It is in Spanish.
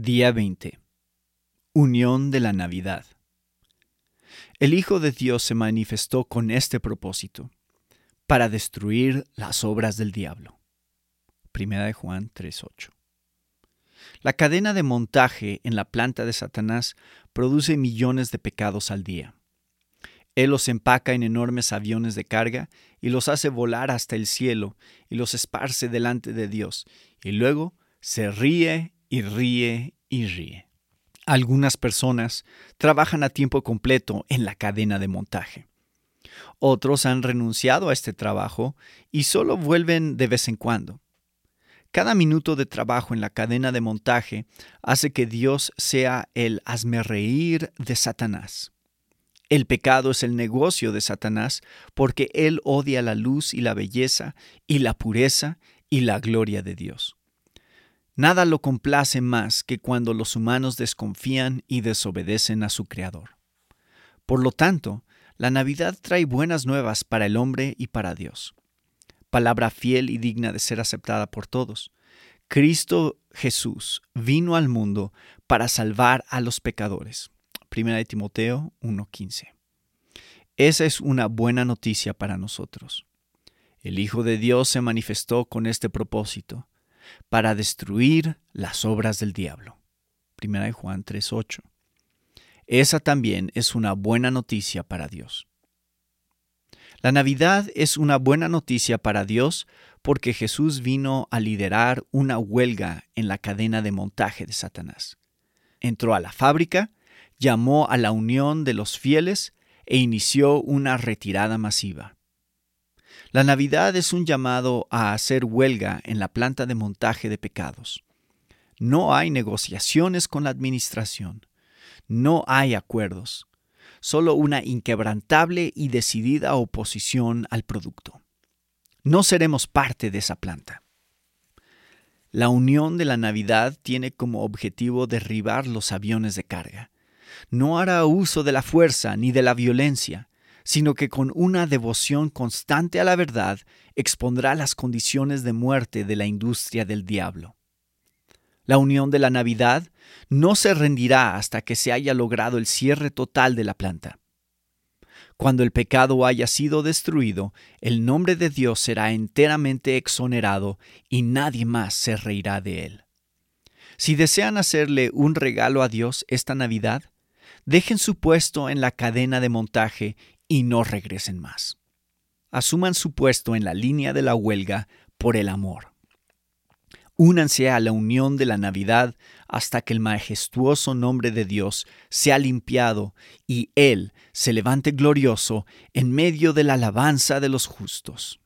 Día 20. Unión de la Navidad. El Hijo de Dios se manifestó con este propósito, para destruir las obras del diablo. Primera de Juan 3:8. La cadena de montaje en la planta de Satanás produce millones de pecados al día. Él los empaca en enormes aviones de carga y los hace volar hasta el cielo y los esparce delante de Dios, y luego se ríe y ríe y ríe. Algunas personas trabajan a tiempo completo en la cadena de montaje. Otros han renunciado a este trabajo y solo vuelven de vez en cuando. Cada minuto de trabajo en la cadena de montaje hace que Dios sea el reír de Satanás. El pecado es el negocio de Satanás porque él odia la luz y la belleza y la pureza y la gloria de Dios. Nada lo complace más que cuando los humanos desconfían y desobedecen a su Creador. Por lo tanto, la Navidad trae buenas nuevas para el hombre y para Dios. Palabra fiel y digna de ser aceptada por todos. Cristo Jesús vino al mundo para salvar a los pecadores. 1 Timoteo 1:15. Esa es una buena noticia para nosotros. El Hijo de Dios se manifestó con este propósito para destruir las obras del diablo. Primera de Juan 3:8. Esa también es una buena noticia para Dios. La Navidad es una buena noticia para Dios porque Jesús vino a liderar una huelga en la cadena de montaje de Satanás. Entró a la fábrica, llamó a la unión de los fieles e inició una retirada masiva. La Navidad es un llamado a hacer huelga en la planta de montaje de pecados. No hay negociaciones con la administración. No hay acuerdos. Solo una inquebrantable y decidida oposición al producto. No seremos parte de esa planta. La unión de la Navidad tiene como objetivo derribar los aviones de carga. No hará uso de la fuerza ni de la violencia, sino que con una devoción constante a la verdad expondrá las condiciones de muerte de la industria del diablo. La unión de la Navidad no se rendirá hasta que se haya logrado el cierre total de la planta. Cuando el pecado haya sido destruido, el nombre de Dios será enteramente exonerado y nadie más se reirá de él. Si desean hacerle un regalo a Dios esta Navidad, dejen su puesto en la cadena de montaje y no regresen más. Asuman su puesto en la línea de la huelga por el amor. Únanse a la unión de la Navidad hasta que el majestuoso nombre de Dios sea limpiado y Él se levante glorioso en medio de la alabanza de los justos.